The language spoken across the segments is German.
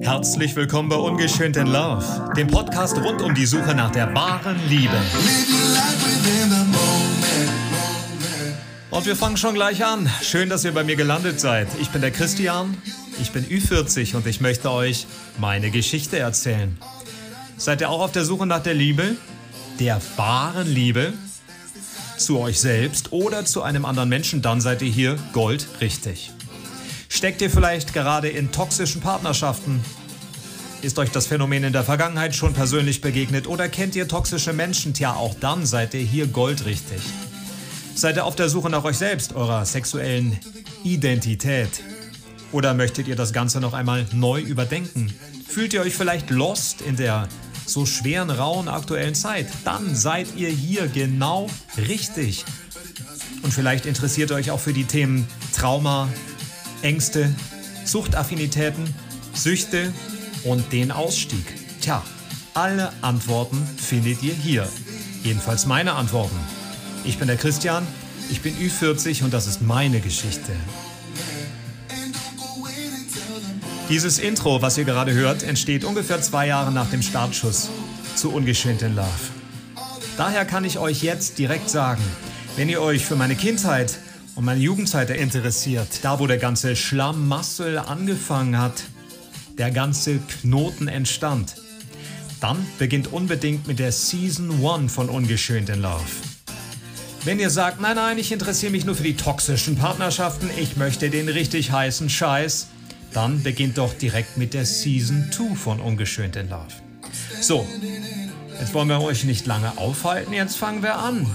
Herzlich willkommen bei Ungeschönt in Love, dem Podcast rund um die Suche nach der wahren Liebe. Und wir fangen schon gleich an. Schön, dass ihr bei mir gelandet seid. Ich bin der Christian, ich bin Ü40 und ich möchte euch meine Geschichte erzählen. Seid ihr auch auf der Suche nach der Liebe? Der wahren Liebe? Zu euch selbst oder zu einem anderen Menschen, dann seid ihr hier Gold richtig. Steckt ihr vielleicht gerade in toxischen Partnerschaften? Ist euch das Phänomen in der Vergangenheit schon persönlich begegnet oder kennt ihr toxische Menschen? Tja, auch dann seid ihr hier goldrichtig. Seid ihr auf der Suche nach euch selbst, eurer sexuellen Identität? Oder möchtet ihr das Ganze noch einmal neu überdenken? Fühlt ihr euch vielleicht lost in der so schweren, rauen aktuellen Zeit? Dann seid ihr hier genau richtig. Und vielleicht interessiert ihr euch auch für die Themen Trauma, Ängste, Suchtaffinitäten, Süchte und den Ausstieg. Tja, alle Antworten findet ihr hier. Jedenfalls meine Antworten. Ich bin der Christian, ich bin Ü40 und das ist meine Geschichte. Dieses Intro, was ihr gerade hört, entsteht ungefähr zwei Jahre nach dem Startschuss zu Ungeschönt in Love. Daher kann ich euch jetzt direkt sagen, wenn ihr euch für meine Kindheit und meine Jugendzeit interessiert, da wo der ganze Schlamassel angefangen hat, der ganze Knoten entstand, dann beginnt unbedingt mit der Season 1 von Ungeschönt in Love. Wenn ihr sagt, nein, nein, ich interessiere mich nur für die toxischen Partnerschaften, ich möchte den richtig heißen Scheiß, dann beginnt doch direkt mit der Season 2 von Ungeschönt in Love. So, jetzt wollen wir euch nicht lange aufhalten, jetzt fangen wir an.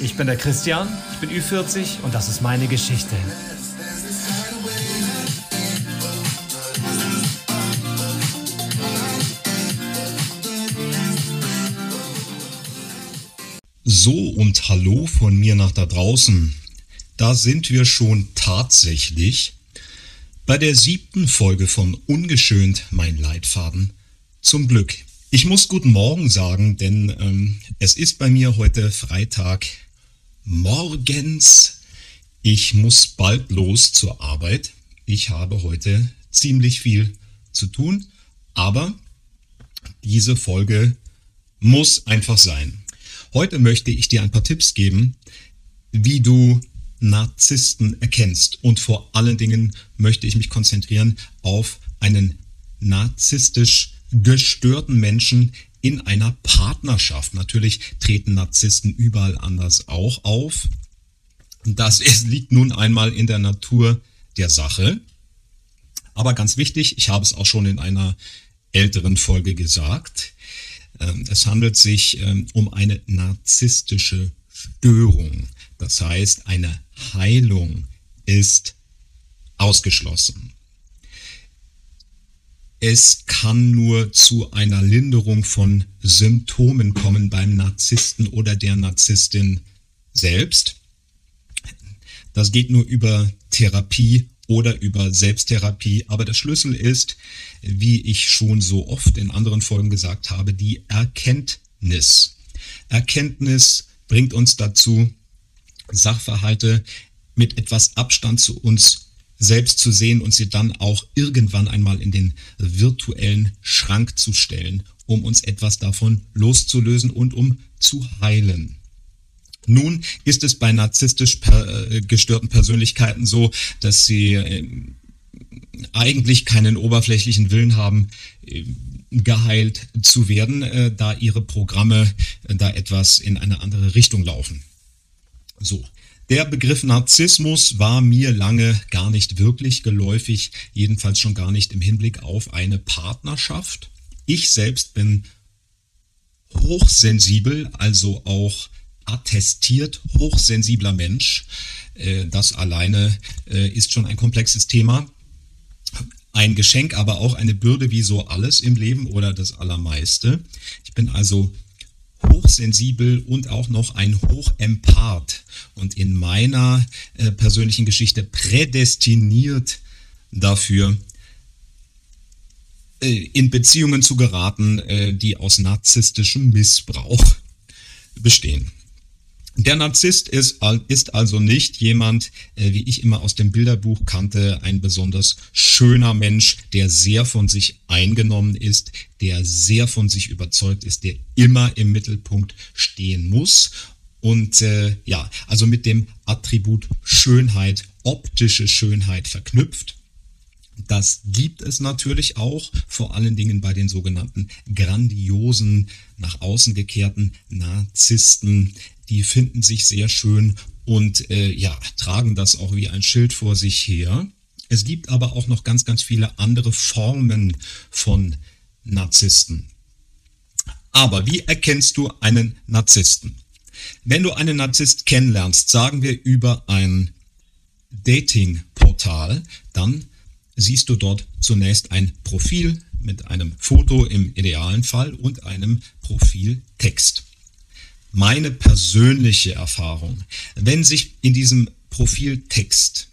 Ich bin der Christian, ich bin Ü40 und das ist meine Geschichte. So und hallo von mir nach da draußen. Da sind wir schon tatsächlich bei der siebten Folge von Ungeschönt mein Leitfaden zum Glück. Ich muss guten Morgen sagen, denn ähm, es ist bei mir heute Freitag morgens. Ich muss bald los zur Arbeit. Ich habe heute ziemlich viel zu tun, aber diese Folge muss einfach sein. Heute möchte ich dir ein paar Tipps geben, wie du Narzissten erkennst. Und vor allen Dingen möchte ich mich konzentrieren auf einen narzisstisch gestörten Menschen, in einer Partnerschaft. Natürlich treten Narzissten überall anders auch auf. Das ist, liegt nun einmal in der Natur der Sache. Aber ganz wichtig, ich habe es auch schon in einer älteren Folge gesagt, ähm, es handelt sich ähm, um eine narzisstische Störung. Das heißt, eine Heilung ist ausgeschlossen. Es kann nur zu einer Linderung von Symptomen kommen beim Narzissten oder der Narzisstin selbst. Das geht nur über Therapie oder über Selbsttherapie. Aber der Schlüssel ist, wie ich schon so oft in anderen Folgen gesagt habe, die Erkenntnis. Erkenntnis bringt uns dazu, Sachverhalte mit etwas Abstand zu uns selbst zu sehen und sie dann auch irgendwann einmal in den virtuellen Schrank zu stellen, um uns etwas davon loszulösen und um zu heilen. Nun ist es bei narzisstisch äh, gestörten Persönlichkeiten so, dass sie äh, eigentlich keinen oberflächlichen Willen haben, äh, geheilt zu werden, da ihre Programme da etwas in eine andere Richtung laufen. So, der Begriff Narzissmus war mir lange gar nicht wirklich geläufig, jedenfalls schon gar nicht im Hinblick auf eine Partnerschaft. Ich selbst bin hochsensibel, also auch attestiert hochsensibler Mensch. Äh, das alleine äh, ist schon ein komplexes Thema. Ein Geschenk, aber auch eine Bürde wie so alles im Leben oder das Allermeiste. Ich bin also hochsensibel und auch noch ein Hochempath und in meiner äh, persönlichen Geschichte prädestiniert dafür, äh, in Beziehungen zu geraten, äh, die aus narzisstischem Missbrauch bestehen. Der Narzisst ist, ist also nicht jemand, äh, wie ich immer aus dem Bilderbuch kannte, ein besonders schöner Mensch, der sehr von sich eingenommen ist, der sehr von sich überzeugt ist, der immer im Mittelpunkt stehen muss. Und äh, ja, also mit dem Attribut Schönheit, optische Schönheit verknüpft. Das gibt es natürlich auch, vor allen Dingen bei den sogenannten grandiosen, nach außen gekehrten Narzissten, die finden sich sehr schön und äh, ja, tragen das auch wie ein Schild vor sich her. Es gibt aber auch noch ganz, ganz viele andere Formen von Narzissten. Aber wie erkennst du einen Narzissten? Wenn du einen Narzisst kennenlernst, sagen wir über ein Dating-Portal, dann siehst du dort zunächst ein Profil mit einem Foto im idealen Fall und einem Profiltext meine persönliche Erfahrung, wenn sich in diesem Profiltext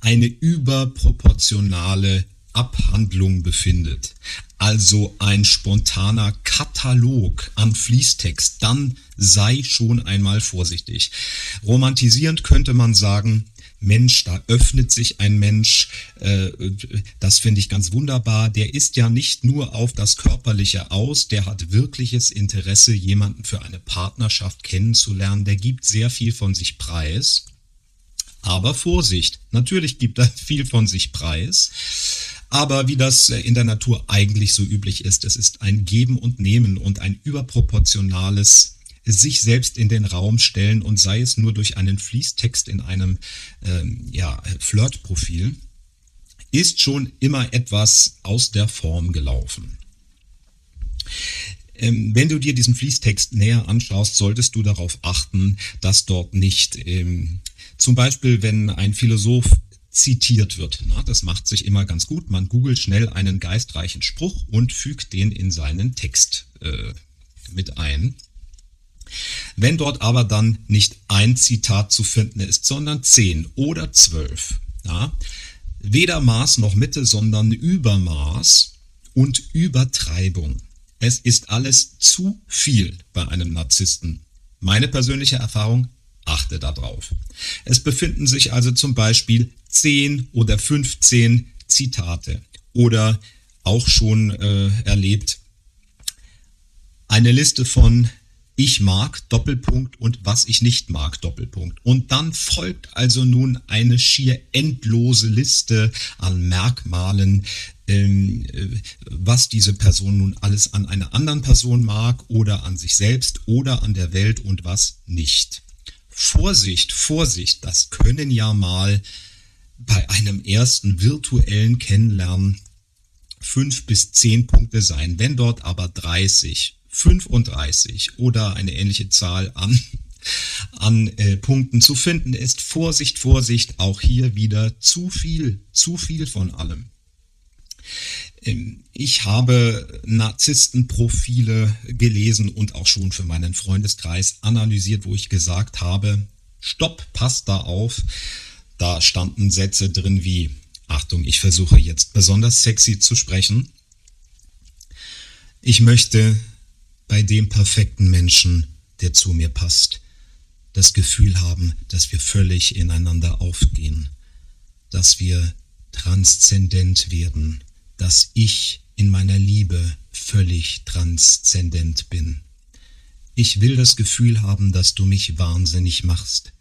eine überproportionale Abhandlung befindet, also ein spontaner Katalog an Fließtext, dann sei schon einmal vorsichtig. Romantisierend könnte man sagen, Mensch, da öffnet sich ein Mensch, äh, das finde ich ganz wunderbar. Der ist ja nicht nur auf das Körperliche aus, der hat wirkliches Interesse, jemanden für eine Partnerschaft kennenzulernen, der gibt sehr viel von sich preis. Aber Vorsicht, natürlich gibt er viel von sich preis. Aber wie das in der Natur eigentlich so üblich ist, es ist ein Geben und Nehmen und ein überproportionales sich selbst in den Raum stellen und sei es nur durch einen Fließtext in einem ähm, ja, Flirtprofil, ist schon immer etwas aus der Form gelaufen. Ähm, wenn du dir diesen Fließtext näher anschaust, solltest du darauf achten, dass dort nicht ähm, zum Beispiel, wenn ein Philosoph zitiert wird. Na, das macht sich immer ganz gut. Man googelt schnell einen geistreichen Spruch und fügt den in seinen Text äh, mit ein. Wenn dort aber dann nicht ein Zitat zu finden ist, sondern zehn oder zwölf, ja, weder Maß noch Mitte, sondern Übermaß und Übertreibung. Es ist alles zu viel bei einem Narzissten. Meine persönliche Erfahrung, achte darauf. Es befinden sich also zum Beispiel 10 oder 15 Zitate oder auch schon äh, erlebt eine Liste von ich mag Doppelpunkt und was ich nicht mag Doppelpunkt. Und dann folgt also nun eine schier endlose Liste an Merkmalen, ähm, äh, was diese Person nun alles an einer anderen Person mag oder an sich selbst oder an der Welt und was nicht. Vorsicht, Vorsicht, das können ja mal bei einem ersten virtuellen Kennenlernen fünf bis zehn Punkte sein. Wenn dort aber 30, 35 oder eine ähnliche Zahl an, an äh, Punkten zu finden ist. Vorsicht, Vorsicht, auch hier wieder zu viel, zu viel von allem. Ähm, ich habe Narzisstenprofile gelesen und auch schon für meinen Freundeskreis analysiert, wo ich gesagt habe, stopp, passt da auf. Da standen Sätze drin wie, Achtung, ich versuche jetzt besonders sexy zu sprechen. Ich möchte bei dem perfekten Menschen, der zu mir passt, das Gefühl haben, dass wir völlig ineinander aufgehen, dass wir transzendent werden, dass ich in meiner Liebe völlig transzendent bin. Ich will das Gefühl haben, dass du mich wahnsinnig machst,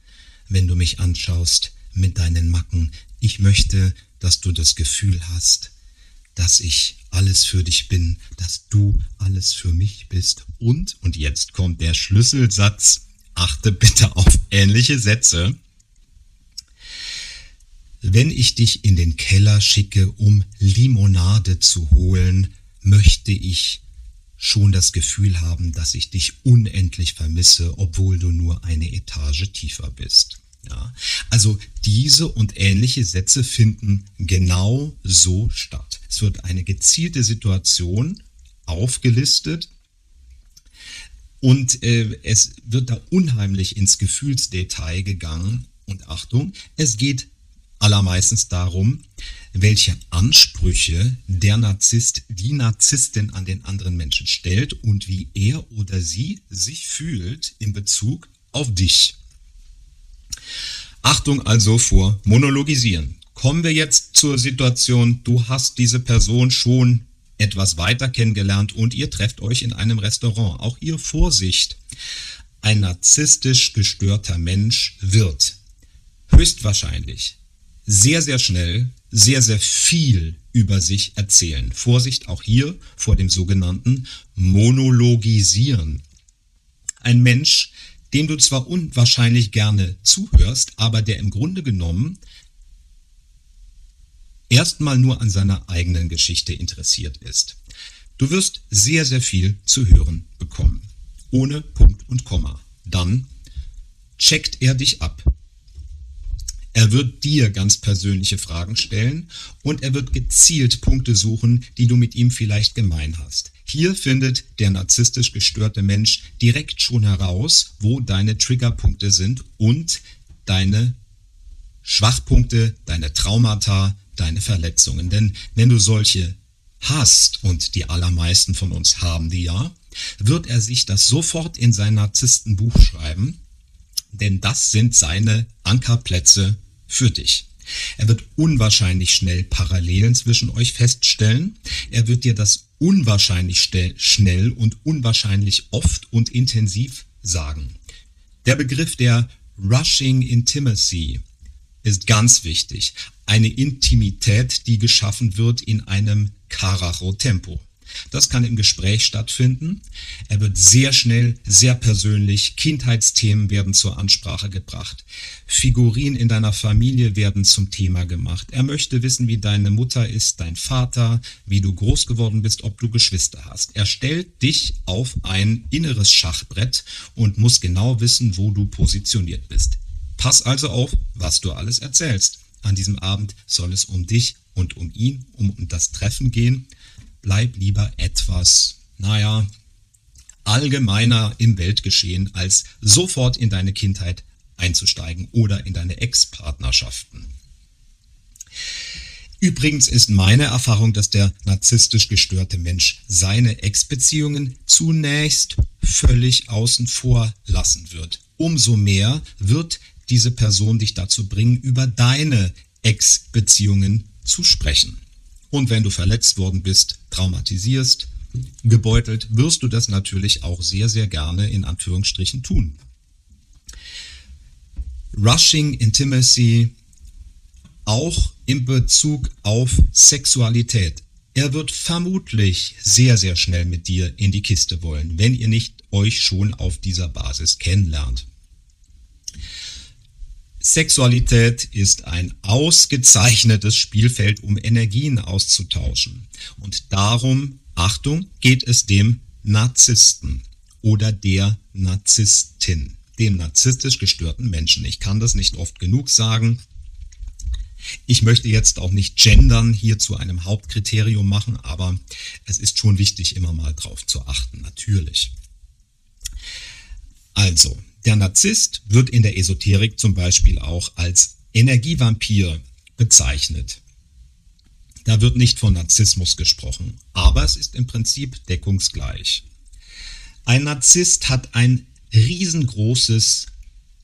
wenn du mich anschaust mit deinen Macken. Ich möchte, dass du das Gefühl hast, dass ich alles für dich bin, dass du alles für mich bist. Und, und jetzt kommt der Schlüsselsatz, achte bitte auf ähnliche Sätze. Wenn ich dich in den Keller schicke, um Limonade zu holen, möchte ich schon das Gefühl haben, dass ich dich unendlich vermisse, obwohl du nur eine Etage tiefer bist. Ja, also diese und ähnliche Sätze finden genau so statt. Es wird eine gezielte Situation aufgelistet und äh, es wird da unheimlich ins Gefühlsdetail gegangen. Und Achtung, es geht allermeistens darum, welche Ansprüche der Narzisst, die Narzisstin an den anderen Menschen stellt und wie er oder sie sich fühlt in Bezug auf dich. Achtung also vor Monologisieren. Kommen wir jetzt zur Situation, du hast diese Person schon etwas weiter kennengelernt und ihr trefft euch in einem Restaurant. Auch ihr Vorsicht. Ein narzisstisch gestörter Mensch wird höchstwahrscheinlich sehr, sehr schnell sehr, sehr viel über sich erzählen. Vorsicht auch hier vor dem sogenannten Monologisieren. Ein Mensch, dem du zwar unwahrscheinlich gerne zuhörst, aber der im Grunde genommen erstmal nur an seiner eigenen Geschichte interessiert ist. Du wirst sehr, sehr viel zu hören bekommen. Ohne Punkt und Komma. Dann checkt er dich ab. Er wird dir ganz persönliche Fragen stellen und er wird gezielt Punkte suchen, die du mit ihm vielleicht gemein hast. Hier findet der narzisstisch gestörte Mensch direkt schon heraus, wo deine Triggerpunkte sind und deine Schwachpunkte, deine Traumata, deine Verletzungen. Denn wenn du solche hast, und die allermeisten von uns haben die ja, wird er sich das sofort in sein Narzisstenbuch schreiben, denn das sind seine Ankerplätze für dich. Er wird unwahrscheinlich schnell Parallelen zwischen euch feststellen. Er wird dir das unwahrscheinlich schnell und unwahrscheinlich oft und intensiv sagen. Der Begriff der Rushing Intimacy ist ganz wichtig. Eine Intimität, die geschaffen wird in einem Karacho-Tempo. Das kann im Gespräch stattfinden. Er wird sehr schnell, sehr persönlich. Kindheitsthemen werden zur Ansprache gebracht. Figuren in deiner Familie werden zum Thema gemacht. Er möchte wissen, wie deine Mutter ist, dein Vater, wie du groß geworden bist, ob du Geschwister hast. Er stellt dich auf ein inneres Schachbrett und muss genau wissen, wo du positioniert bist. Pass also auf, was du alles erzählst. An diesem Abend soll es um dich und um ihn, um das Treffen gehen bleib lieber etwas, naja, allgemeiner im Weltgeschehen, als sofort in deine Kindheit einzusteigen oder in deine Ex-Partnerschaften. Übrigens ist meine Erfahrung, dass der narzisstisch gestörte Mensch seine Ex-Beziehungen zunächst völlig außen vor lassen wird. Umso mehr wird diese Person dich dazu bringen, über deine Ex-Beziehungen zu sprechen. Und wenn du verletzt worden bist, traumatisierst, gebeutelt, wirst du das natürlich auch sehr, sehr gerne in Anführungsstrichen tun. Rushing Intimacy auch in Bezug auf Sexualität. Er wird vermutlich sehr, sehr schnell mit dir in die Kiste wollen, wenn ihr nicht euch schon auf dieser Basis kennenlernt. Sexualität ist ein ausgezeichnetes Spielfeld, um Energien auszutauschen. Und darum, Achtung, geht es dem Narzissten oder der Narzisstin, dem narzisstisch gestörten Menschen. Ich kann das nicht oft genug sagen. Ich möchte jetzt auch nicht gendern hier zu einem Hauptkriterium machen, aber es ist schon wichtig, immer mal drauf zu achten, natürlich. Also, der Narzisst wird in der Esoterik zum Beispiel auch als Energievampir bezeichnet. Da wird nicht von Narzissmus gesprochen, aber es ist im Prinzip deckungsgleich. Ein Narzisst hat ein riesengroßes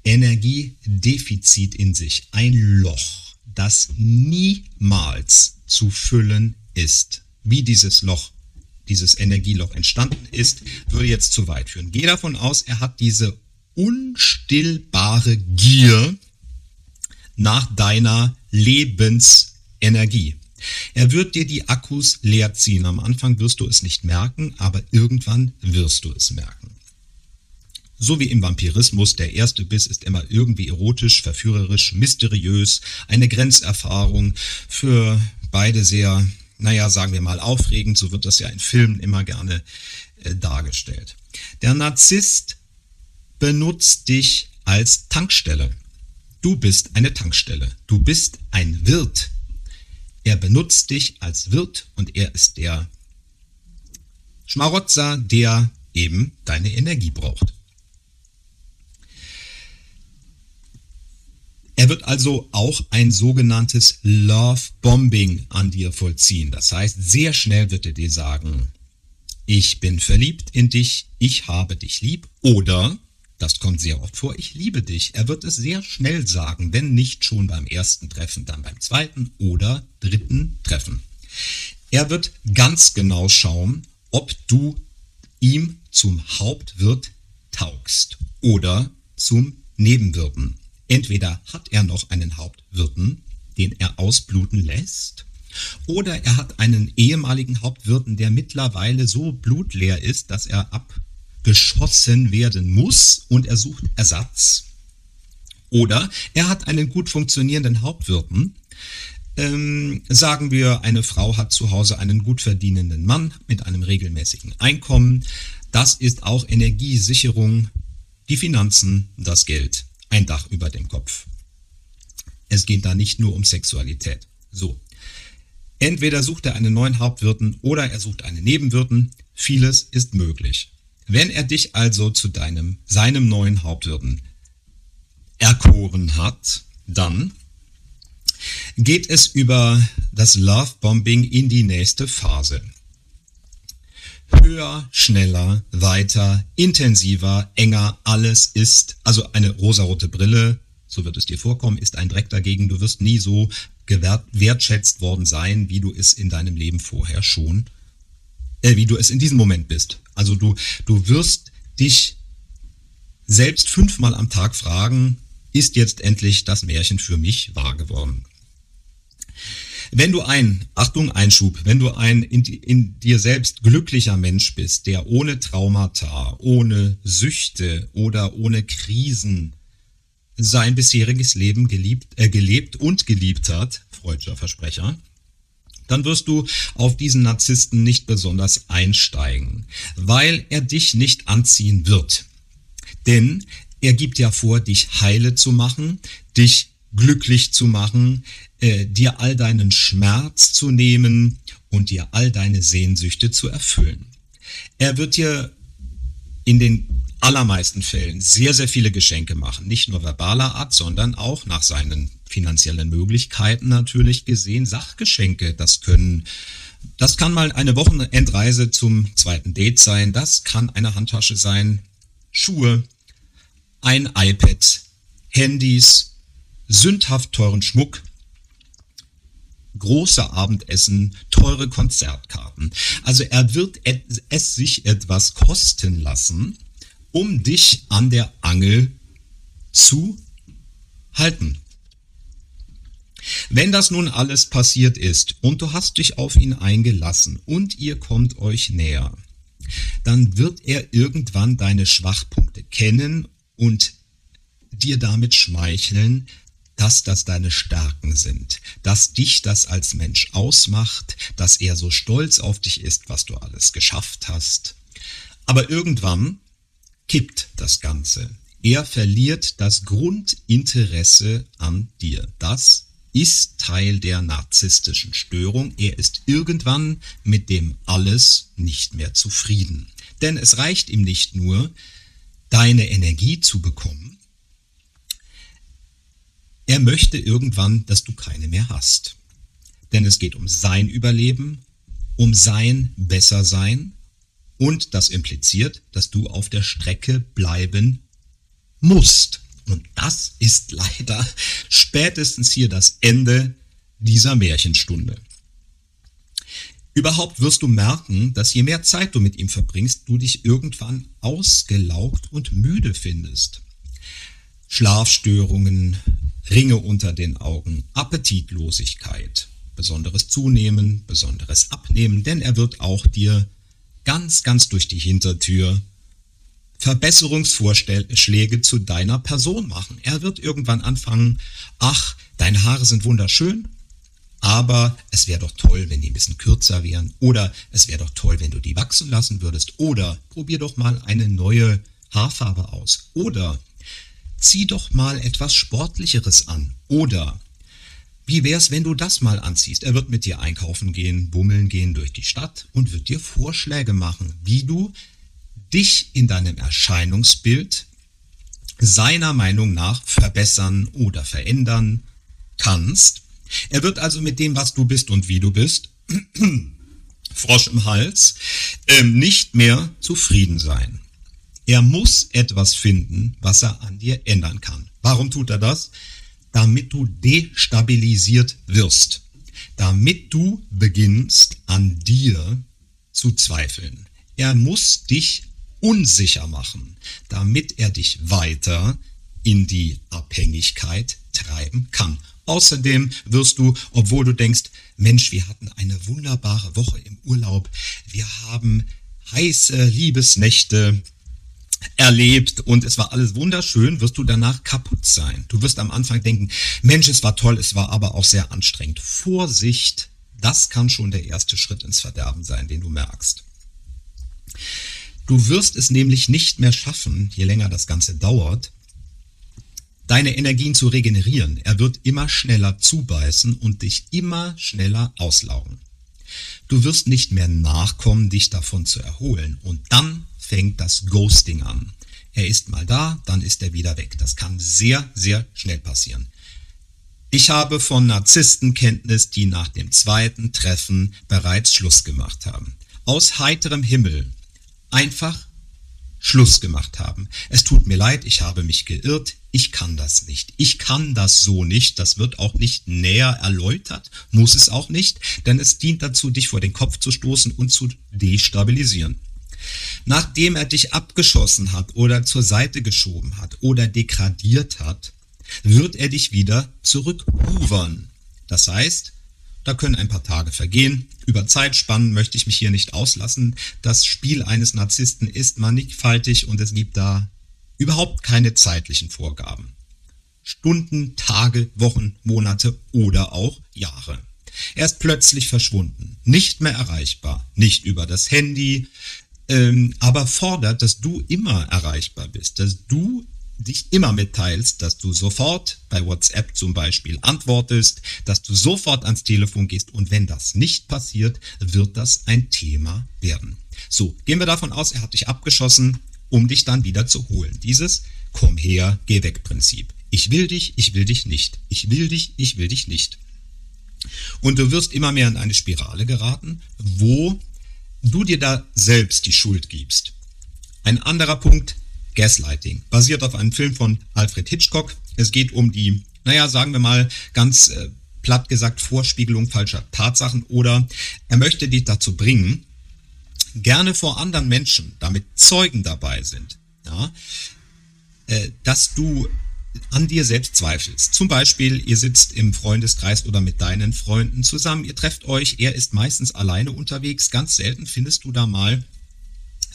Energiedefizit in sich, ein Loch, das niemals zu füllen ist. Wie dieses Loch, dieses Energieloch entstanden ist, würde jetzt zu weit führen. Geh davon aus, er hat diese unstillbare Gier nach deiner Lebensenergie. Er wird dir die Akkus leer ziehen. Am Anfang wirst du es nicht merken, aber irgendwann wirst du es merken. So wie im Vampirismus, der erste Biss ist immer irgendwie erotisch, verführerisch, mysteriös, eine Grenzerfahrung, für beide sehr, naja, sagen wir mal, aufregend, so wird das ja in Filmen immer gerne äh, dargestellt. Der Narzisst benutzt dich als Tankstelle. Du bist eine Tankstelle. Du bist ein Wirt. Er benutzt dich als Wirt und er ist der Schmarotzer, der eben deine Energie braucht. Er wird also auch ein sogenanntes Love Bombing an dir vollziehen. Das heißt, sehr schnell wird er dir sagen, ich bin verliebt in dich, ich habe dich lieb oder das kommt sehr oft vor, ich liebe dich. Er wird es sehr schnell sagen, wenn nicht schon beim ersten Treffen, dann beim zweiten oder dritten Treffen. Er wird ganz genau schauen, ob du ihm zum Hauptwirt taugst oder zum Nebenwirten. Entweder hat er noch einen Hauptwirten, den er ausbluten lässt, oder er hat einen ehemaligen Hauptwirten, der mittlerweile so blutleer ist, dass er abgeschossen werden muss und er sucht Ersatz. Oder er hat einen gut funktionierenden Hauptwirten. Ähm, sagen wir, eine Frau hat zu Hause einen gut verdienenden Mann mit einem regelmäßigen Einkommen. Das ist auch Energiesicherung, die Finanzen, das Geld, ein Dach über dem Kopf. Es geht da nicht nur um Sexualität. So. Entweder sucht er einen neuen Hauptwirten oder er sucht einen Nebenwirten. Vieles ist möglich. Wenn er dich also zu deinem, seinem neuen Hauptwirten erkoren hat, dann geht es über das Lovebombing in die nächste Phase. Höher, schneller, weiter, intensiver, enger, alles ist, also eine rosarote Brille, so wird es dir vorkommen, ist ein Dreck dagegen. Du wirst nie so gewertschätzt worden sein, wie du es in deinem Leben vorher schon, äh, wie du es in diesem Moment bist. Also du, du wirst dich selbst fünfmal am Tag fragen, ist jetzt endlich das Märchen für mich wahr geworden? Wenn du ein, Achtung, Einschub, wenn du ein in, in, dir selbst glücklicher Mensch bist, der ohne Traumata, ohne Süchte oder ohne Krisen sein bisheriges Leben geliebt, äh, gelebt und geliebt hat, freudscher Versprecher, dann wirst du auf diesen Narzissten nicht besonders einsteigen, weil er dich nicht anziehen wird. Denn er gibt ja vor, dich heile zu machen, dich glücklich zu machen, äh, dir all deinen Schmerz zu nehmen und dir all deine Sehnsüchte zu erfüllen. Er wird dir in den allermeisten Fällen sehr, sehr viele Geschenke machen. Nicht nur verbaler Art, sondern auch nach seinen finanziellen Möglichkeiten natürlich gesehen. Sachgeschenke, das können, das kann mal eine Wochenendreise zum zweiten Date sein. Das kann eine Handtasche sein, Schuhe, ein iPad, Handys, sündhaft teuren Schmuck, große Abendessen, teure Konzertkarten. Also er wird es sich etwas kosten lassen, um dich an der Angel zu halten. Wenn das nun alles passiert ist und du hast dich auf ihn eingelassen und ihr kommt euch näher, dann wird er irgendwann deine Schwachpunkte kennen und dir damit schmeicheln, dass das deine Stärken sind, dass dich das als Mensch ausmacht, dass er so stolz auf dich ist, was du alles geschafft hast. Aber irgendwann kippt das Ganze. Er verliert das Grundinteresse an dir. Das ist Teil der narzisstischen Störung. Er ist irgendwann mit dem alles nicht mehr zufrieden. Denn es reicht ihm nicht nur, deine Energie zu bekommen, er möchte irgendwann, dass du keine mehr hast. Denn es geht um sein Überleben, um sein Bessersein und das impliziert, dass du auf der Strecke bleiben musst. Und das ist leider spätestens hier das Ende dieser Märchenstunde. Überhaupt wirst du merken, dass je mehr Zeit du mit ihm verbringst, du dich irgendwann ausgelaugt und müde findest. Schlafstörungen, Ringe unter den Augen, Appetitlosigkeit, besonderes Zunehmen, besonderes Abnehmen, denn er wird auch dir ganz, ganz durch die Hintertür Verbesserungsvorschläge zu deiner Person machen. Er wird irgendwann anfangen, ach, deine Haare sind wunderschön, aber es wäre doch toll, wenn die ein bisschen kürzer wären. Oder es wäre doch toll, wenn du die wachsen lassen würdest. Oder probier doch mal eine neue Haarfarbe aus. Oder zieh doch mal etwas Sportlicheres an. Oder wie wär's, wenn du das mal anziehst? Er wird mit dir einkaufen gehen, bummeln gehen durch die Stadt und wird dir Vorschläge machen, wie du dich in deinem Erscheinungsbild seiner Meinung nach verbessern oder verändern kannst. Er wird also mit dem, was du bist und wie du bist, Frosch im Hals, ähm, nicht mehr zufrieden sein. Er muss etwas finden, was er an dir ändern kann. Warum tut er das? Damit du destabilisiert wirst. Damit du beginnst an dir zu zweifeln. Er muss dich unsicher machen, damit er dich weiter in die Abhängigkeit treiben kann. Außerdem wirst du, obwohl du denkst, Mensch, wir hatten eine wunderbare Woche im Urlaub, wir haben heiße Liebesnächte erlebt und es war alles wunderschön, wirst du danach kaputt sein. Du wirst am Anfang denken, Mensch, es war toll, es war aber auch sehr anstrengend. Vorsicht, das kann schon der erste Schritt ins Verderben sein, den du merkst. Du wirst es nämlich nicht mehr schaffen, je länger das Ganze dauert, deine Energien zu regenerieren. Er wird immer schneller zubeißen und dich immer schneller auslaugen. Du wirst nicht mehr nachkommen, dich davon zu erholen. Und dann fängt das Ghosting an. Er ist mal da, dann ist er wieder weg. Das kann sehr, sehr schnell passieren. Ich habe von Narzissten Kenntnis, die nach dem zweiten Treffen bereits Schluss gemacht haben. Aus heiterem Himmel. Einfach Schluss gemacht haben. Es tut mir leid, ich habe mich geirrt, ich kann das nicht. Ich kann das so nicht, das wird auch nicht näher erläutert, muss es auch nicht, denn es dient dazu, dich vor den Kopf zu stoßen und zu destabilisieren. Nachdem er dich abgeschossen hat oder zur Seite geschoben hat oder degradiert hat, wird er dich wieder zurückhuvern. Das heißt, da können ein paar Tage vergehen. Über Zeitspannen möchte ich mich hier nicht auslassen. Das Spiel eines Narzissten ist mannigfaltig und es gibt da überhaupt keine zeitlichen Vorgaben. Stunden, Tage, Wochen, Monate oder auch Jahre. Er ist plötzlich verschwunden, nicht mehr erreichbar, nicht über das Handy, ähm, aber fordert, dass du immer erreichbar bist, dass du dich immer mitteilst, dass du sofort bei WhatsApp zum Beispiel antwortest, dass du sofort ans Telefon gehst und wenn das nicht passiert, wird das ein Thema werden. So, gehen wir davon aus, er hat dich abgeschossen, um dich dann wieder zu holen. Dieses Komm her, geh weg Prinzip. Ich will dich, ich will dich nicht. Ich will dich, ich will dich nicht. Und du wirst immer mehr in eine Spirale geraten, wo du dir da selbst die Schuld gibst. Ein anderer Punkt, Gaslighting, basiert auf einem Film von Alfred Hitchcock. Es geht um die, naja, sagen wir mal ganz äh, platt gesagt, Vorspiegelung falscher Tatsachen oder er möchte dich dazu bringen, gerne vor anderen Menschen, damit Zeugen dabei sind, ja, äh, dass du an dir selbst zweifelst. Zum Beispiel, ihr sitzt im Freundeskreis oder mit deinen Freunden zusammen, ihr trefft euch, er ist meistens alleine unterwegs, ganz selten findest du da mal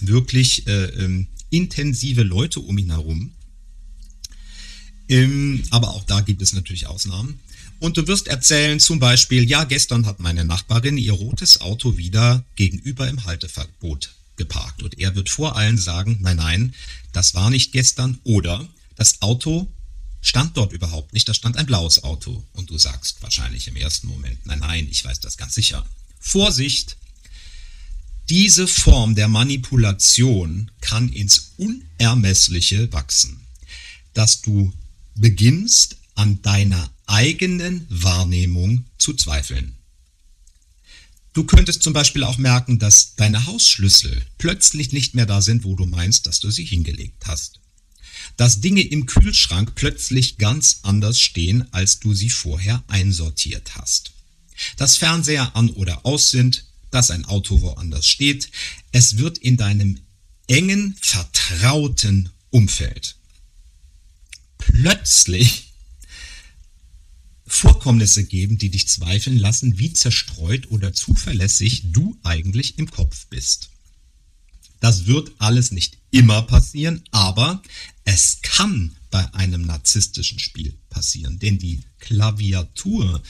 wirklich äh, ähm, intensive Leute um ihn herum. Ähm, aber auch da gibt es natürlich Ausnahmen. Und du wirst erzählen zum Beispiel, ja, gestern hat meine Nachbarin ihr rotes Auto wieder gegenüber im Halteverbot geparkt. Und er wird vor allen sagen, nein, nein, das war nicht gestern. Oder das Auto stand dort überhaupt nicht, da stand ein blaues Auto. Und du sagst wahrscheinlich im ersten Moment, nein, nein, ich weiß das ganz sicher. Vorsicht, diese Form der Manipulation kann ins Unermessliche wachsen, dass du beginnst an deiner eigenen Wahrnehmung zu zweifeln. Du könntest zum Beispiel auch merken, dass deine Hausschlüssel plötzlich nicht mehr da sind, wo du meinst, dass du sie hingelegt hast. Dass Dinge im Kühlschrank plötzlich ganz anders stehen, als du sie vorher einsortiert hast. Dass Fernseher an oder aus sind, dass ein Auto woanders steht. Es wird in deinem engen, vertrauten Umfeld plötzlich Vorkommnisse geben, die dich zweifeln lassen, wie zerstreut oder zuverlässig du eigentlich im Kopf bist. Das wird alles nicht immer passieren, aber es kann bei einem narzisstischen Spiel passieren, denn die Klaviatur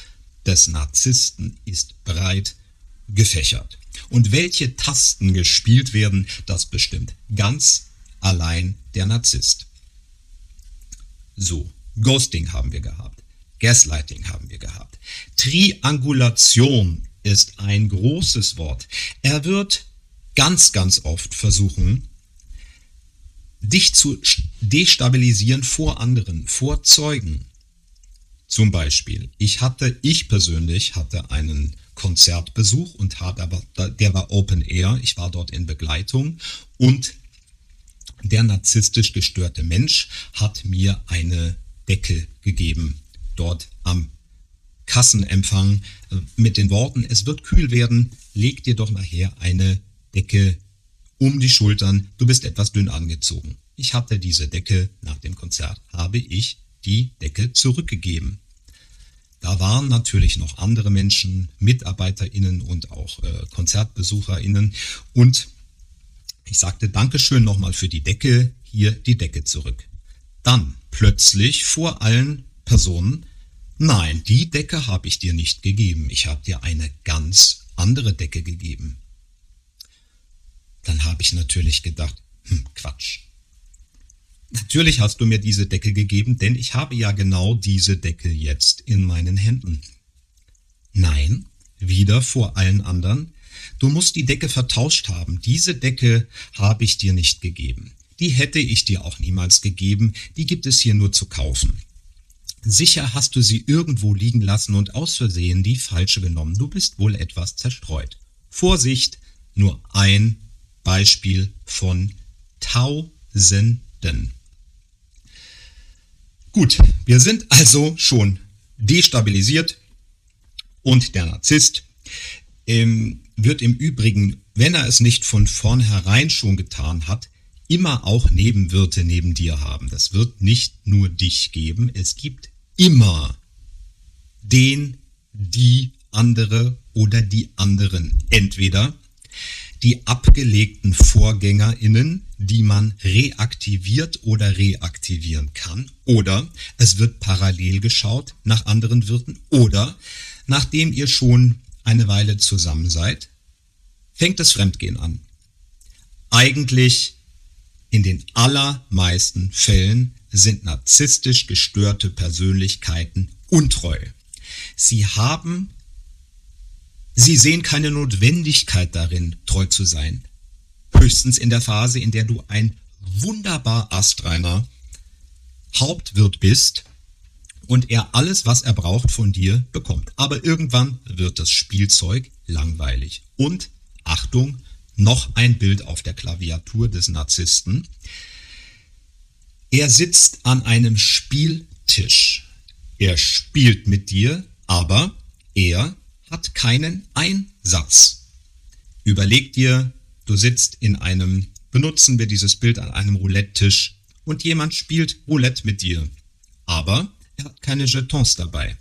des Narzissten ist breit gefächert. Und welche Tasten gespielt werden, das bestimmt ganz allein der Narzisst. So, Ghosting haben wir gehabt. Gaslighting haben wir gehabt. Triangulation ist ein großes Wort. Er wird ganz, ganz oft versuchen, dich zu destabilisieren vor anderen, vor Zeugen. Zum Beispiel, ich hatte, ich persönlich hatte einen Konzertbesuch und habe aber, der war Open Air. Ich war dort in Begleitung und der narzisstisch gestörte Mensch hat mir eine Decke gegeben, dort am Kassenempfang mit den Worten, es wird kühl werden, leg dir doch nachher eine Decke um die Schultern, du bist etwas dünn angezogen. Ich hatte diese Decke nach dem Konzert, habe ich die Decke zurückgegeben. Da waren natürlich noch andere Menschen, MitarbeiterInnen und auch äh, KonzertbesucherInnen. Und ich sagte Dankeschön nochmal für die Decke, hier die Decke zurück. Dann plötzlich vor allen Personen, nein, die Decke habe ich dir nicht gegeben, ich habe dir eine ganz andere Decke gegeben. Dann habe ich natürlich gedacht, hm, Quatsch. Natürlich hast du mir diese Decke gegeben, denn ich habe ja genau diese Decke jetzt in meinen Händen. Nein, wieder vor allen anderen. Du musst die Decke vertauscht haben. Diese Decke habe ich dir nicht gegeben. Die hätte ich dir auch niemals gegeben. Die gibt es hier nur zu kaufen. Sicher hast du sie irgendwo liegen lassen und aus Versehen die falsche genommen. Du bist wohl etwas zerstreut. Vorsicht, nur ein Beispiel von Tausenden. Gut, wir sind also schon destabilisiert und der Narzisst ähm, wird im Übrigen, wenn er es nicht von vornherein schon getan hat, immer auch Nebenwirte neben dir haben. Das wird nicht nur dich geben, es gibt immer den, die andere oder die anderen. Entweder die abgelegten VorgängerInnen, die man reaktiviert oder reaktivieren kann. Oder es wird parallel geschaut nach anderen Wirten. Oder nachdem ihr schon eine Weile zusammen seid, fängt das Fremdgehen an. Eigentlich in den allermeisten Fällen sind narzisstisch gestörte Persönlichkeiten untreu. Sie haben Sie sehen keine Notwendigkeit darin, treu zu sein. Höchstens in der Phase, in der du ein wunderbar astreiner Hauptwirt bist und er alles, was er braucht, von dir bekommt. Aber irgendwann wird das Spielzeug langweilig. Und Achtung, noch ein Bild auf der Klaviatur des Narzissten. Er sitzt an einem Spieltisch. Er spielt mit dir, aber er hat keinen Einsatz. Überleg dir, du sitzt in einem, benutzen wir dieses Bild an einem Roulette-Tisch und jemand spielt Roulette mit dir. Aber er hat keine Jetons dabei.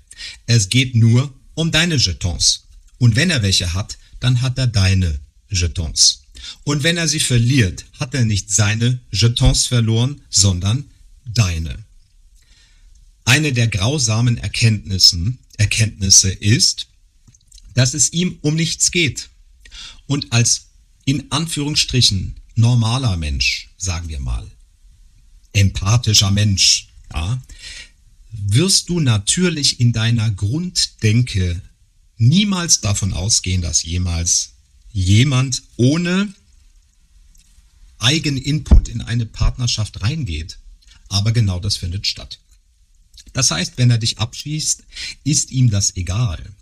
Es geht nur um deine Jetons. Und wenn er welche hat, dann hat er deine Jetons. Und wenn er sie verliert, hat er nicht seine Jetons verloren, sondern deine. Eine der grausamen Erkenntnissen, Erkenntnisse ist, dass es ihm um nichts geht. Und als in Anführungsstrichen normaler Mensch, sagen wir mal, empathischer Mensch, ja, wirst du natürlich in deiner Grunddenke niemals davon ausgehen, dass jemals jemand ohne Eigeninput in eine Partnerschaft reingeht. Aber genau das findet statt. Das heißt, wenn er dich abschließt, ist ihm das egal.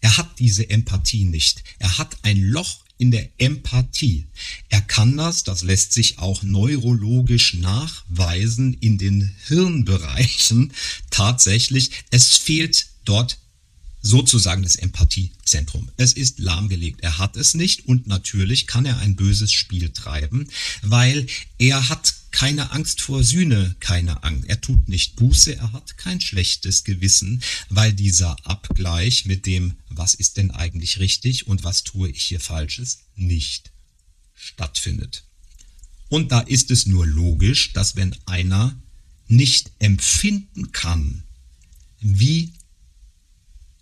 Er hat diese Empathie nicht. Er hat ein Loch in der Empathie. Er kann das, das lässt sich auch neurologisch nachweisen in den Hirnbereichen tatsächlich. Es fehlt dort sozusagen das Empathiezentrum. Es ist lahmgelegt. Er hat es nicht und natürlich kann er ein böses Spiel treiben, weil er hat keine Angst vor Sühne, keine Angst. Er tut nicht Buße, er hat kein schlechtes Gewissen, weil dieser Abgleich mit dem, was ist denn eigentlich richtig und was tue ich hier falsches, nicht stattfindet. Und da ist es nur logisch, dass wenn einer nicht empfinden kann, wie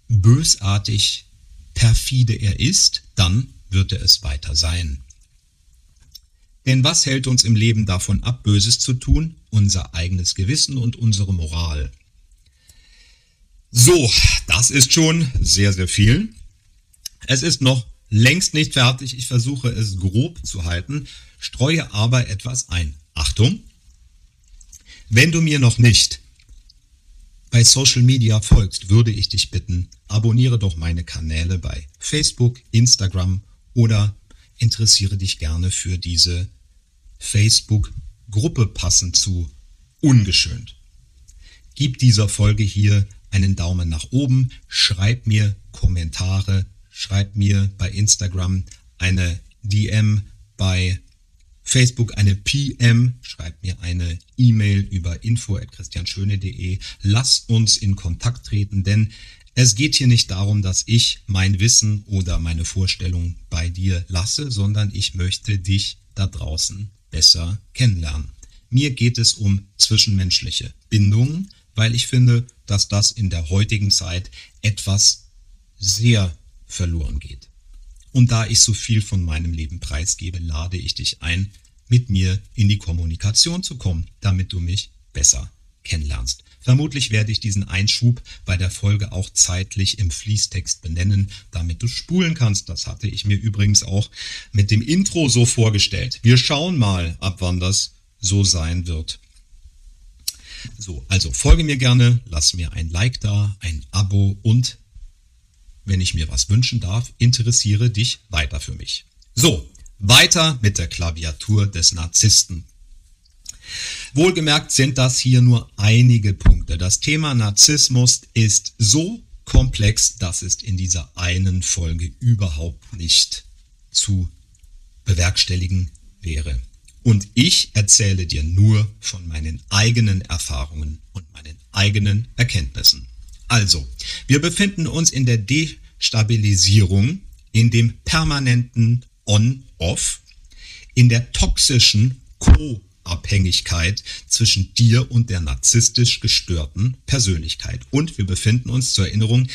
bösartig perfide er ist, dann wird er es weiter sein. Denn was hält uns im Leben davon ab, Böses zu tun? Unser eigenes Gewissen und unsere Moral. So, das ist schon sehr, sehr viel. Es ist noch längst nicht fertig. Ich versuche es grob zu halten, streue aber etwas ein. Achtung! Wenn du mir noch nicht bei Social Media folgst, würde ich dich bitten, abonniere doch meine Kanäle bei Facebook, Instagram oder interessiere dich gerne für diese Facebook Gruppe passen zu ungeschönt. Gib dieser Folge hier einen Daumen nach oben, schreib mir Kommentare, schreib mir bei Instagram eine DM, bei Facebook eine PM, schreib mir eine E-Mail über info@christianschöne.de. Lass uns in Kontakt treten, denn es geht hier nicht darum, dass ich mein Wissen oder meine Vorstellung bei dir lasse, sondern ich möchte dich da draußen besser kennenlernen. Mir geht es um zwischenmenschliche Bindungen, weil ich finde, dass das in der heutigen Zeit etwas sehr verloren geht. Und da ich so viel von meinem Leben preisgebe, lade ich dich ein, mit mir in die Kommunikation zu kommen, damit du mich besser kennenlernst. Vermutlich werde ich diesen Einschub bei der Folge auch zeitlich im Fließtext benennen, damit du spulen kannst. Das hatte ich mir übrigens auch mit dem Intro so vorgestellt. Wir schauen mal, ab wann das so sein wird. So, also folge mir gerne, lass mir ein Like da, ein Abo und wenn ich mir was wünschen darf, interessiere dich weiter für mich. So, weiter mit der Klaviatur des Narzissten. Wohlgemerkt sind das hier nur einige Punkte. Das Thema Narzissmus ist so komplex, dass es in dieser einen Folge überhaupt nicht zu bewerkstelligen wäre. Und ich erzähle dir nur von meinen eigenen Erfahrungen und meinen eigenen Erkenntnissen. Also, wir befinden uns in der Destabilisierung, in dem permanenten On-Off, in der toxischen Co-Abhängigkeit zwischen dir und der narzisstisch gestörten Persönlichkeit. Und wir befinden uns zur Erinnerung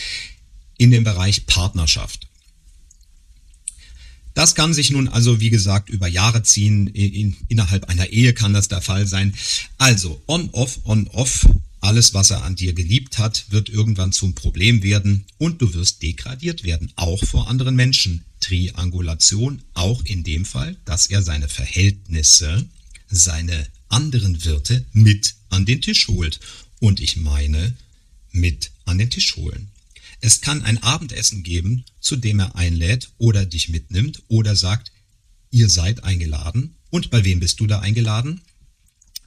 in dem Bereich Partnerschaft. Das kann sich nun also, wie gesagt, über Jahre ziehen. In, innerhalb einer Ehe kann das der Fall sein. Also on-off, on-off. Alles, was er an dir geliebt hat, wird irgendwann zum Problem werden und du wirst degradiert werden, auch vor anderen Menschen. Triangulation, auch in dem Fall, dass er seine Verhältnisse, seine anderen Wirte mit an den Tisch holt. Und ich meine, mit an den Tisch holen. Es kann ein Abendessen geben, zu dem er einlädt oder dich mitnimmt oder sagt, ihr seid eingeladen. Und bei wem bist du da eingeladen?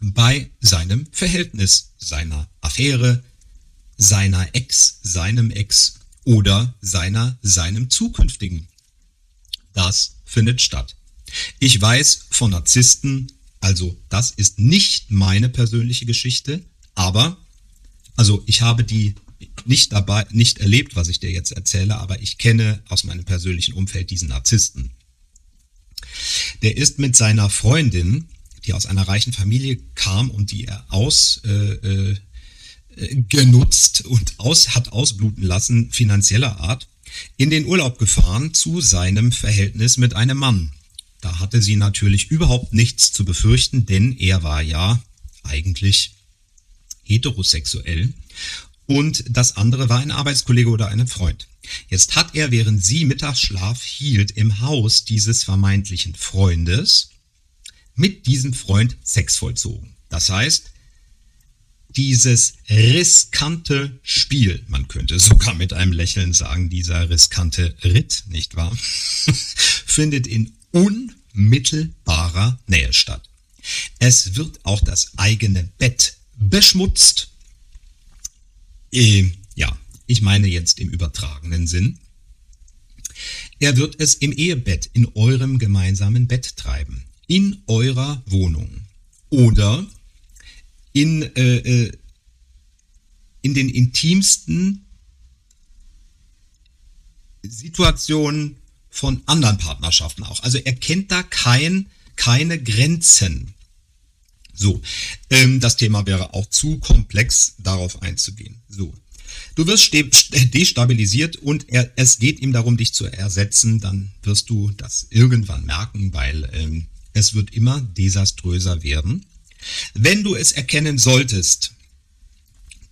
Bei seinem Verhältnis, seiner Affäre, seiner Ex, seinem Ex oder seiner, seinem zukünftigen. Das findet statt. Ich weiß von Narzissten, also das ist nicht meine persönliche Geschichte, aber also ich habe die nicht dabei, nicht erlebt, was ich dir jetzt erzähle, aber ich kenne aus meinem persönlichen Umfeld diesen Narzissten. Der ist mit seiner Freundin, die aus einer reichen Familie kam und die er aus äh, äh, genutzt und aus, hat ausbluten lassen, finanzieller Art, in den Urlaub gefahren zu seinem Verhältnis mit einem Mann. Da hatte sie natürlich überhaupt nichts zu befürchten, denn er war ja eigentlich heterosexuell und das andere war ein Arbeitskollege oder ein Freund. Jetzt hat er, während sie Mittagsschlaf hielt, im Haus dieses vermeintlichen Freundes mit diesem Freund Sex vollzogen. Das heißt, dieses riskante Spiel, man könnte sogar mit einem Lächeln sagen, dieser riskante Ritt, nicht wahr, findet in unmittelbarer Nähe statt. Es wird auch das eigene Bett beschmutzt äh, ja, ich meine jetzt im übertragenen Sinn. Er wird es im Ehebett, in eurem gemeinsamen Bett treiben, in eurer Wohnung oder in, äh, äh, in den intimsten Situationen von anderen Partnerschaften auch. Also er kennt da kein, keine Grenzen. So, ähm, das Thema wäre auch zu komplex, darauf einzugehen. So, du wirst destabilisiert und er, es geht ihm darum, dich zu ersetzen. Dann wirst du das irgendwann merken, weil ähm, es wird immer desaströser werden. Wenn du es erkennen solltest,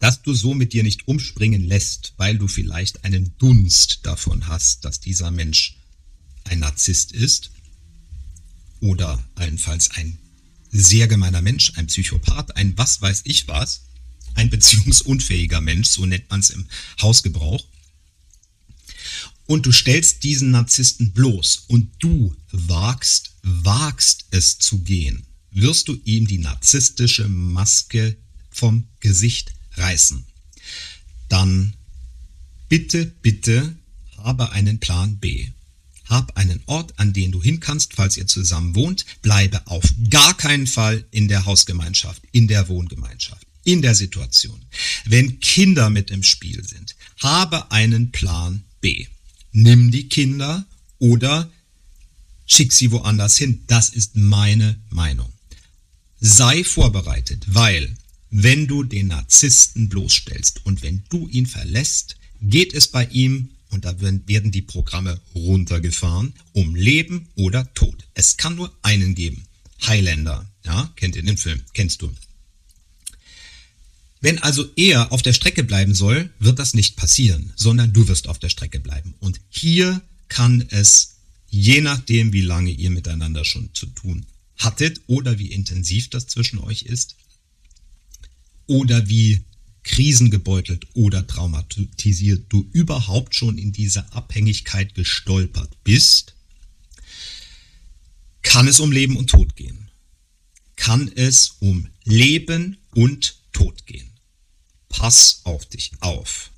dass du so mit dir nicht umspringen lässt, weil du vielleicht einen Dunst davon hast, dass dieser Mensch ein Narzisst ist oder allenfalls ein sehr gemeiner Mensch, ein Psychopath, ein was weiß ich was, ein beziehungsunfähiger Mensch, so nennt man es im Hausgebrauch. Und du stellst diesen Narzissten bloß und du wagst, wagst es zu gehen, wirst du ihm die narzisstische Maske vom Gesicht reißen. Dann bitte, bitte habe einen Plan B. Hab einen Ort, an den du hin kannst, falls ihr zusammen wohnt. Bleibe auf gar keinen Fall in der Hausgemeinschaft, in der Wohngemeinschaft, in der Situation. Wenn Kinder mit im Spiel sind, habe einen Plan B. Nimm die Kinder oder schick sie woanders hin. Das ist meine Meinung. Sei vorbereitet, weil wenn du den Narzissten bloßstellst und wenn du ihn verlässt, geht es bei ihm und da werden die Programme runtergefahren, um Leben oder Tod. Es kann nur einen geben. Highlander, ja, kennt ihr den Film, kennst du. Wenn also er auf der Strecke bleiben soll, wird das nicht passieren, sondern du wirst auf der Strecke bleiben. Und hier kann es, je nachdem, wie lange ihr miteinander schon zu tun hattet oder wie intensiv das zwischen euch ist, oder wie krisengebeutelt oder traumatisiert du überhaupt schon in diese Abhängigkeit gestolpert bist, kann es um Leben und Tod gehen. Kann es um Leben und Tod gehen. Pass auf dich auf.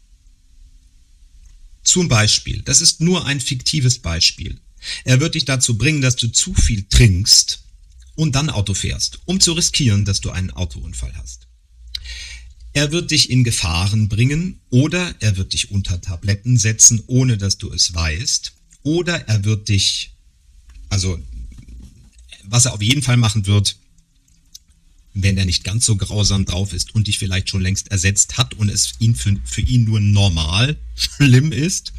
Zum Beispiel, das ist nur ein fiktives Beispiel. Er wird dich dazu bringen, dass du zu viel trinkst und dann Auto fährst, um zu riskieren, dass du einen Autounfall hast. Er wird dich in Gefahren bringen oder er wird dich unter Tabletten setzen, ohne dass du es weißt. Oder er wird dich, also was er auf jeden Fall machen wird, wenn er nicht ganz so grausam drauf ist und dich vielleicht schon längst ersetzt hat und es ihn für, für ihn nur normal schlimm ist,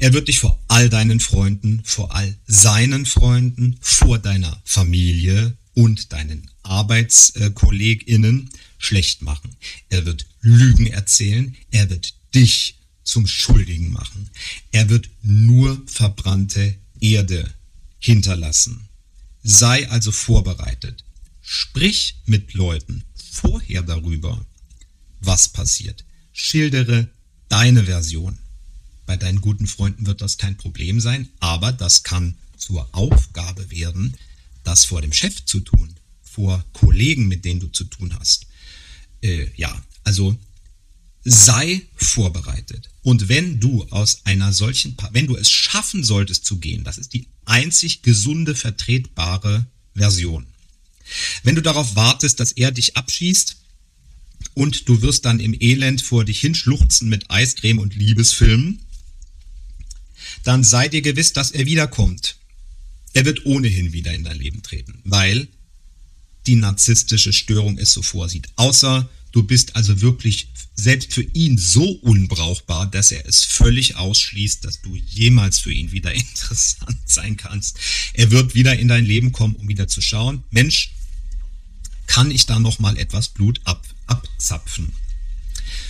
er wird dich vor all deinen Freunden, vor all seinen Freunden, vor deiner Familie und deinen ArbeitskollegInnen schlecht machen. Er wird Lügen erzählen. Er wird dich zum Schuldigen machen. Er wird nur verbrannte Erde hinterlassen. Sei also vorbereitet. Sprich mit Leuten vorher darüber, was passiert. Schildere deine Version. Bei deinen guten Freunden wird das kein Problem sein, aber das kann zur Aufgabe werden, das vor dem Chef zu tun, vor Kollegen, mit denen du zu tun hast äh, ja, also sei vorbereitet. Und wenn du aus einer solchen, pa wenn du es schaffen solltest zu gehen, das ist die einzig gesunde, vertretbare Version. Wenn du darauf wartest, dass er dich abschießt und du wirst dann im Elend vor dich hinschluchzen mit Eiscreme und Liebesfilmen, dann sei dir gewiss, dass er wiederkommt. Er wird ohnehin wieder in dein Leben treten, weil die narzisstische Störung es so vorsieht. Außer du bist also wirklich selbst für ihn so unbrauchbar, dass er es völlig ausschließt, dass du jemals für ihn wieder interessant sein kannst. Er wird wieder in dein Leben kommen, um wieder zu schauen, Mensch, kann ich da noch mal etwas Blut ab, abzapfen?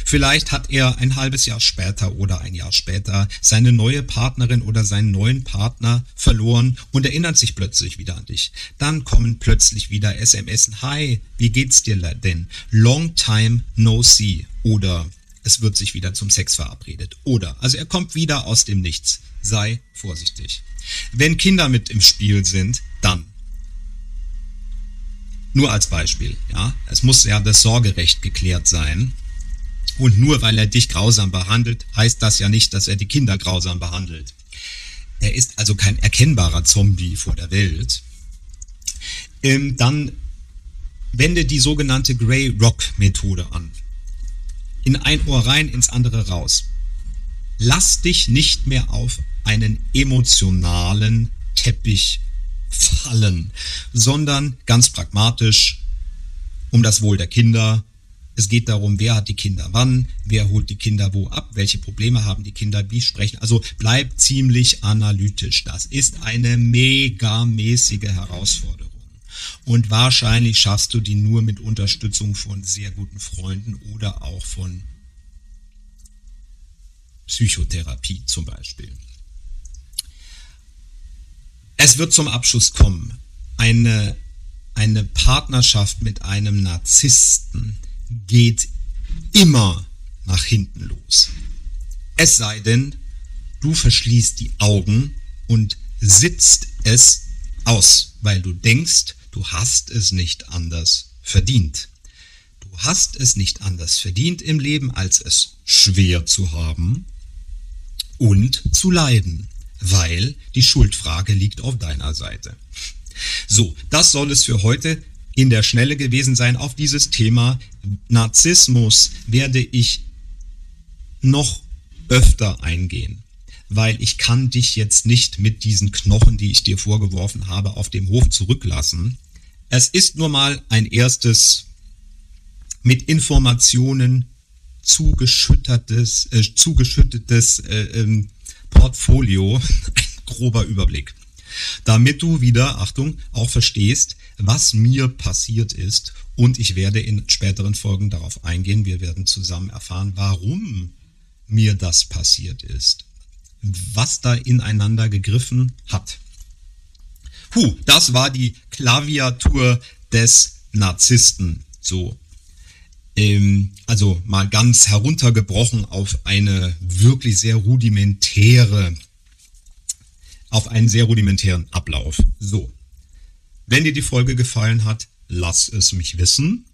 Vielleicht hat er ein halbes Jahr später oder ein Jahr später seine neue Partnerin oder seinen neuen Partner verloren und erinnert sich plötzlich wieder an dich. Dann kommen plötzlich wieder SMS. Hi, wie geht's dir denn? Long time no see. Oder es wird sich wieder zum Sex verabredet. Oder, also er kommt wieder aus dem Nichts. Sei vorsichtig. Wenn Kinder mit im Spiel sind, dann nur als Beispiel, ja. Es muss ja das Sorgerecht geklärt sein. Und nur weil er dich grausam behandelt, heißt das ja nicht, dass er die Kinder grausam behandelt. Er ist also kein erkennbarer Zombie vor der Welt. Ähm, dann wende die sogenannte Grey Rock Methode an. In ein Ohr rein, ins andere raus. Lass dich nicht mehr auf einen emotionalen Teppich fallen, sondern ganz pragmatisch um das Wohl der Kinder, es geht darum, wer hat die Kinder wann, wer holt die Kinder wo ab, welche Probleme haben die Kinder, wie sprechen. Also bleib ziemlich analytisch. Das ist eine megamäßige Herausforderung. Und wahrscheinlich schaffst du die nur mit Unterstützung von sehr guten Freunden oder auch von Psychotherapie zum Beispiel. Es wird zum Abschluss kommen. Eine, eine Partnerschaft mit einem Narzissten geht immer nach hinten los. Es sei denn, du verschließt die Augen und sitzt es aus, weil du denkst, du hast es nicht anders verdient. Du hast es nicht anders verdient im Leben, als es schwer zu haben und zu leiden, weil die Schuldfrage liegt auf deiner Seite. So, das soll es für heute in der Schnelle gewesen sein. Auf dieses Thema Narzissmus werde ich noch öfter eingehen, weil ich kann dich jetzt nicht mit diesen Knochen, die ich dir vorgeworfen habe, auf dem Hof zurücklassen. Es ist nur mal ein erstes mit Informationen zugeschüttetes, äh, zugeschüttetes äh, ähm, Portfolio, ein grober Überblick. Damit du wieder, Achtung, auch verstehst, was mir passiert ist und ich werde in späteren Folgen darauf eingehen. Wir werden zusammen erfahren, warum mir das passiert ist, was da ineinander gegriffen hat. Puh, das war die Klaviatur des Narzissten. So. Ähm, also mal ganz heruntergebrochen auf eine wirklich sehr rudimentäre, auf einen sehr rudimentären Ablauf. So. Wenn dir die Folge gefallen hat, lass es mich wissen.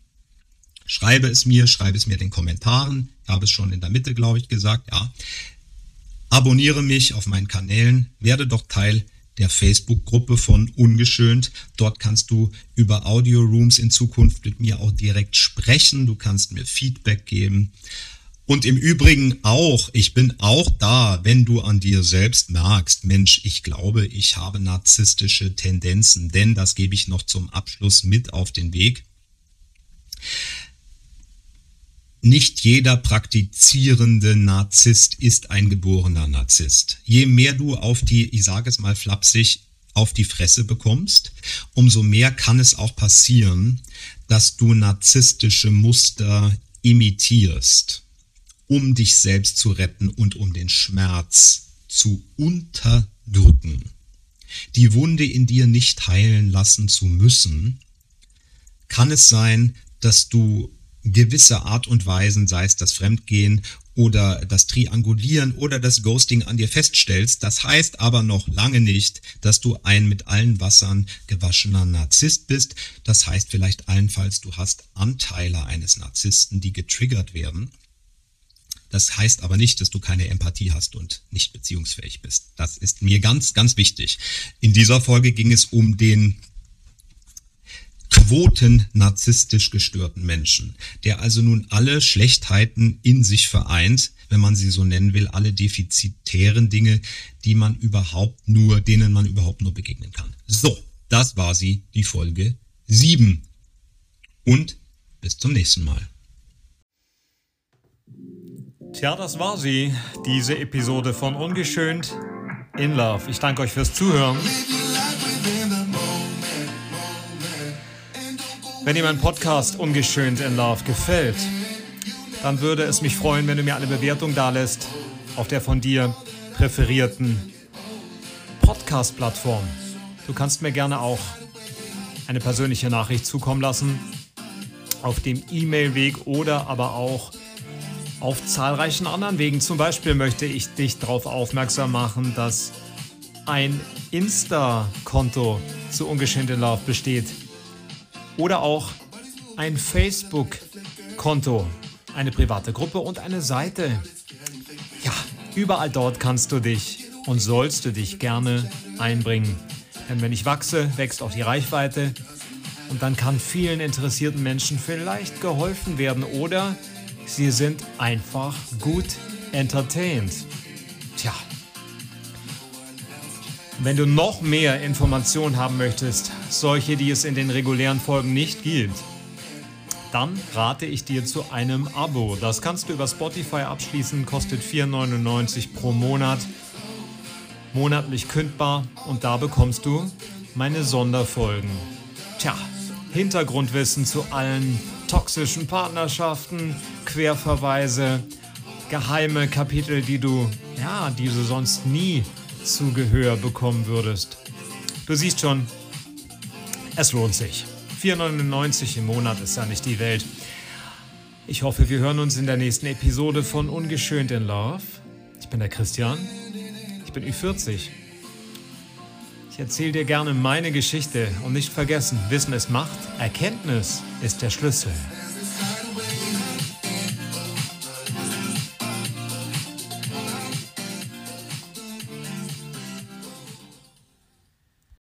Schreibe es mir, schreibe es mir in den Kommentaren. Ich habe es schon in der Mitte, glaube ich, gesagt, ja. Abonniere mich auf meinen Kanälen, werde doch Teil der Facebook-Gruppe von Ungeschönt. Dort kannst du über Audio Rooms in Zukunft mit mir auch direkt sprechen. Du kannst mir Feedback geben. Und im Übrigen auch, ich bin auch da, wenn du an dir selbst merkst, Mensch, ich glaube, ich habe narzisstische Tendenzen, denn das gebe ich noch zum Abschluss mit auf den Weg. Nicht jeder praktizierende Narzisst ist ein geborener Narzisst. Je mehr du auf die, ich sage es mal flapsig, auf die Fresse bekommst, umso mehr kann es auch passieren, dass du narzisstische Muster imitierst, um dich selbst zu retten und um den Schmerz zu unterdrücken. Die Wunde in dir nicht heilen lassen zu müssen, kann es sein, dass du gewisse Art und Weisen, sei es das Fremdgehen oder das Triangulieren oder das Ghosting an dir feststellst. Das heißt aber noch lange nicht, dass du ein mit allen Wassern gewaschener Narzisst bist. Das heißt vielleicht allenfalls, du hast Anteile eines Narzissten, die getriggert werden. Das heißt aber nicht, dass du keine Empathie hast und nicht beziehungsfähig bist. Das ist mir ganz, ganz wichtig. In dieser Folge ging es um den Quoten narzisstisch gestörten Menschen, der also nun alle Schlechtheiten in sich vereint, wenn man sie so nennen will, alle defizitären Dinge, die man überhaupt nur, denen man überhaupt nur begegnen kann. So, das war sie, die Folge 7. Und bis zum nächsten Mal. Tja, das war sie, diese Episode von Ungeschönt in Love. Ich danke euch fürs Zuhören. Wenn dir mein Podcast Ungeschönt in Love gefällt, dann würde es mich freuen, wenn du mir eine Bewertung dalässt auf der von dir präferierten Podcast-Plattform. Du kannst mir gerne auch eine persönliche Nachricht zukommen lassen auf dem E-Mail-Weg oder aber auch auf zahlreichen anderen Wegen. Zum Beispiel möchte ich dich darauf aufmerksam machen, dass ein Insta-Konto zu Ungeschönt in Love besteht oder auch ein Facebook-Konto, eine private Gruppe und eine Seite. Ja, überall dort kannst du dich und sollst du dich gerne einbringen. Denn wenn ich wachse, wächst auch die Reichweite und dann kann vielen interessierten Menschen vielleicht geholfen werden oder sie sind einfach gut entertained. Tja, wenn du noch mehr Informationen haben möchtest, solche, die es in den regulären Folgen nicht gibt, dann rate ich dir zu einem Abo. Das kannst du über Spotify abschließen, kostet 4,99 pro Monat, monatlich kündbar und da bekommst du meine Sonderfolgen. Tja, Hintergrundwissen zu allen toxischen Partnerschaften, Querverweise, geheime Kapitel, die du, ja, die du sonst nie zu Gehör bekommen würdest. Du siehst schon, es lohnt sich. 4,99 im Monat ist ja nicht die Welt. Ich hoffe, wir hören uns in der nächsten Episode von Ungeschönt in Love. Ich bin der Christian. Ich bin Ü40. Ich erzähle dir gerne meine Geschichte und nicht vergessen, Wissen ist Macht, Erkenntnis ist der Schlüssel.